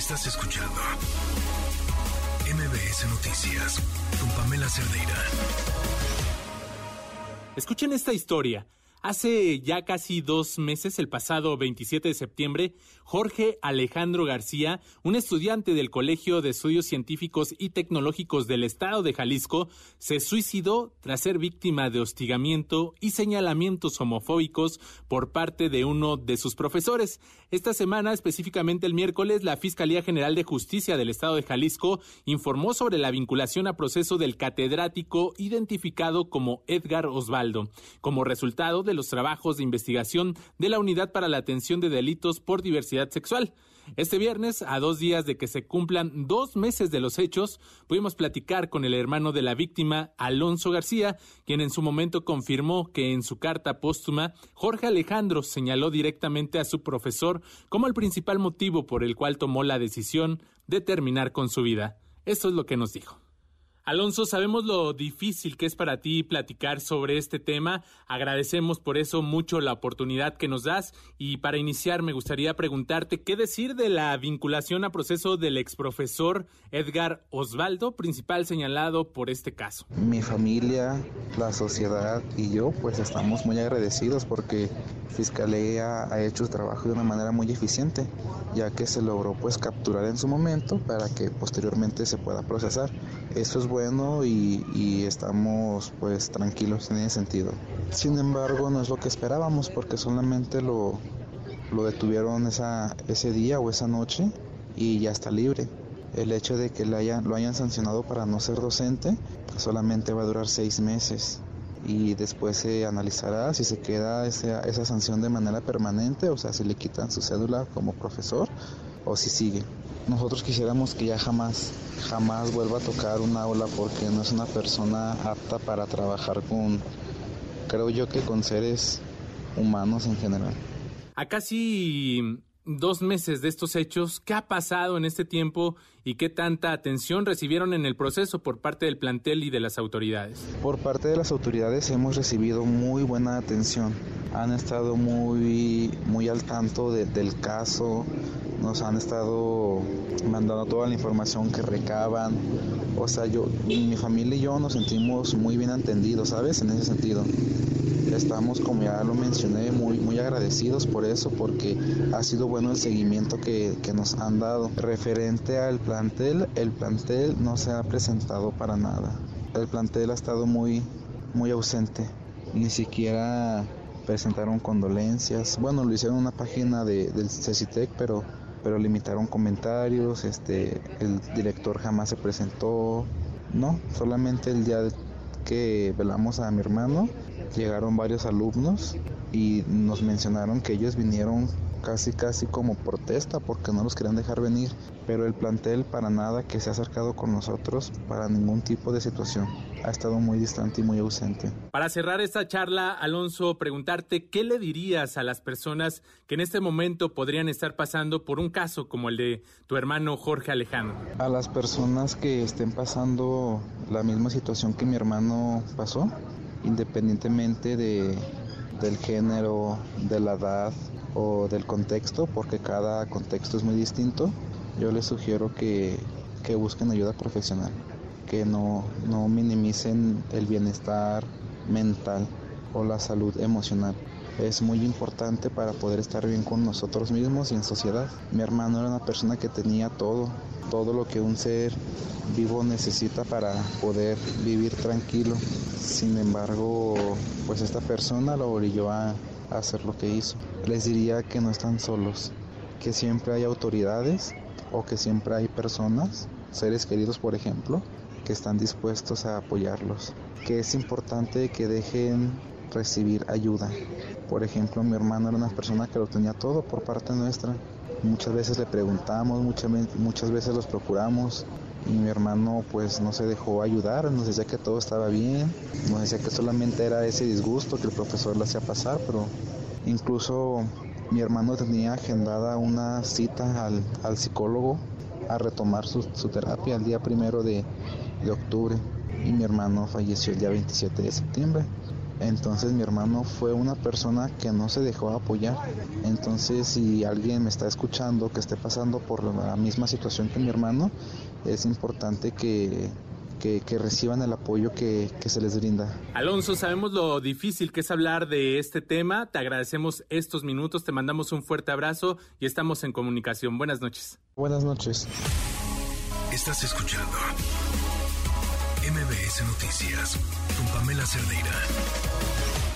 Estás escuchando MBS Noticias con Pamela Cerdeira. Escuchen esta historia. Hace ya casi dos meses, el pasado 27 de septiembre, Jorge Alejandro García, un estudiante del Colegio de Estudios Científicos y Tecnológicos del Estado de Jalisco, se suicidó tras ser víctima de hostigamiento y señalamientos homofóbicos por parte de uno de sus profesores. Esta semana, específicamente el miércoles, la Fiscalía General de Justicia del Estado de Jalisco informó sobre la vinculación a proceso del catedrático identificado como Edgar Osvaldo, como resultado de los trabajos de investigación de la Unidad para la Atención de Delitos por Diversidad Sexual. Este viernes, a dos días de que se cumplan dos meses de los hechos, pudimos platicar con el hermano de la víctima, Alonso García, quien en su momento confirmó que en su carta póstuma, Jorge Alejandro señaló directamente a su profesor como el principal motivo por el cual tomó la decisión de terminar con su vida. Esto es lo que nos dijo. Alonso, sabemos lo difícil que es para ti platicar sobre este tema. Agradecemos por eso mucho la oportunidad que nos das. Y para iniciar, me gustaría preguntarte qué decir de la vinculación a proceso del exprofesor Edgar Osvaldo, principal señalado por este caso. Mi familia, la sociedad y yo, pues estamos muy agradecidos porque Fiscalía ha hecho su trabajo de una manera muy eficiente, ya que se logró pues capturar en su momento para que posteriormente se pueda procesar. Eso es bueno y, estamos pues tranquilos en ese sentido. Sin embargo, no es lo que esperábamos porque solamente lo, lo detuvieron esa, ese día o esa noche y ya está libre. El hecho de que lo hayan sancionado para no ser docente pues, solamente va a durar seis meses y después se analizará si se queda esa, esa sanción de manera permanente, o sea, si le quitan su cédula como profesor o si sigue. Nosotros quisiéramos que ya jamás, jamás vuelva a tocar una aula porque no es una persona apta para trabajar con, creo yo que con seres humanos en general. A casi dos meses de estos hechos, ¿qué ha pasado en este tiempo y qué tanta atención recibieron en el proceso por parte del plantel y de las autoridades? Por parte de las autoridades hemos recibido muy buena atención. Han estado muy, muy al tanto del caso, nos han estado mandando toda la información que recaban. O sea, yo, mi familia y yo nos sentimos muy bien atendidos, ¿sabes? En ese sentido. Estamos, como ya lo mencioné, muy, muy agradecidos por eso, porque ha sido bueno el seguimiento que, que nos han dado. Referente al plantel, el plantel no se ha presentado para nada. El plantel ha estado muy, muy ausente. Ni siquiera presentaron condolencias. Bueno, lo hicieron en una página de, del CECITEC, pero pero limitaron comentarios, este, el director jamás se presentó, no, solamente el día que velamos a mi hermano llegaron varios alumnos y nos mencionaron que ellos vinieron casi casi como protesta porque no los querían dejar venir, pero el plantel para nada que se ha acercado con nosotros para ningún tipo de situación. Ha estado muy distante y muy ausente. Para cerrar esta charla, Alonso, preguntarte qué le dirías a las personas que en este momento podrían estar pasando por un caso como el de tu hermano Jorge Alejandro. A las personas que estén pasando la misma situación que mi hermano pasó, independientemente de, del género, de la edad, o del contexto, porque cada contexto es muy distinto, yo les sugiero que, que busquen ayuda profesional, que no, no minimicen el bienestar mental o la salud emocional. Es muy importante para poder estar bien con nosotros mismos y en sociedad. Mi hermano era una persona que tenía todo, todo lo que un ser vivo necesita para poder vivir tranquilo. Sin embargo, pues esta persona lo orilló a, hacer lo que hizo. Les diría que no están solos, que siempre hay autoridades o que siempre hay personas, seres queridos por ejemplo, que están dispuestos a apoyarlos. Que es importante que dejen recibir ayuda. Por ejemplo, mi hermano era una persona que lo tenía todo por parte nuestra. Muchas veces le preguntamos, muchas, veces los procuramos, y mi hermano pues no se dejó ayudar, nos decía que todo estaba bien, nos decía que solamente era ese disgusto que el profesor le hacía pasar, pero incluso mi hermano tenía agendada una cita al, al psicólogo a retomar su, su, terapia el día primero de, de octubre y mi hermano falleció el día 27 de septiembre. Entonces mi hermano fue una persona que no se dejó apoyar. Entonces si alguien me está escuchando que esté pasando por la misma situación que mi hermano, es importante que, que, reciban el apoyo que, que, se les brinda. Alonso, sabemos lo difícil que es hablar de este tema. Te agradecemos estos minutos, te mandamos un fuerte abrazo y estamos en comunicación. Buenas noches. Buenas noches. Estás escuchando MBS Noticias con Pamela Cerdeira.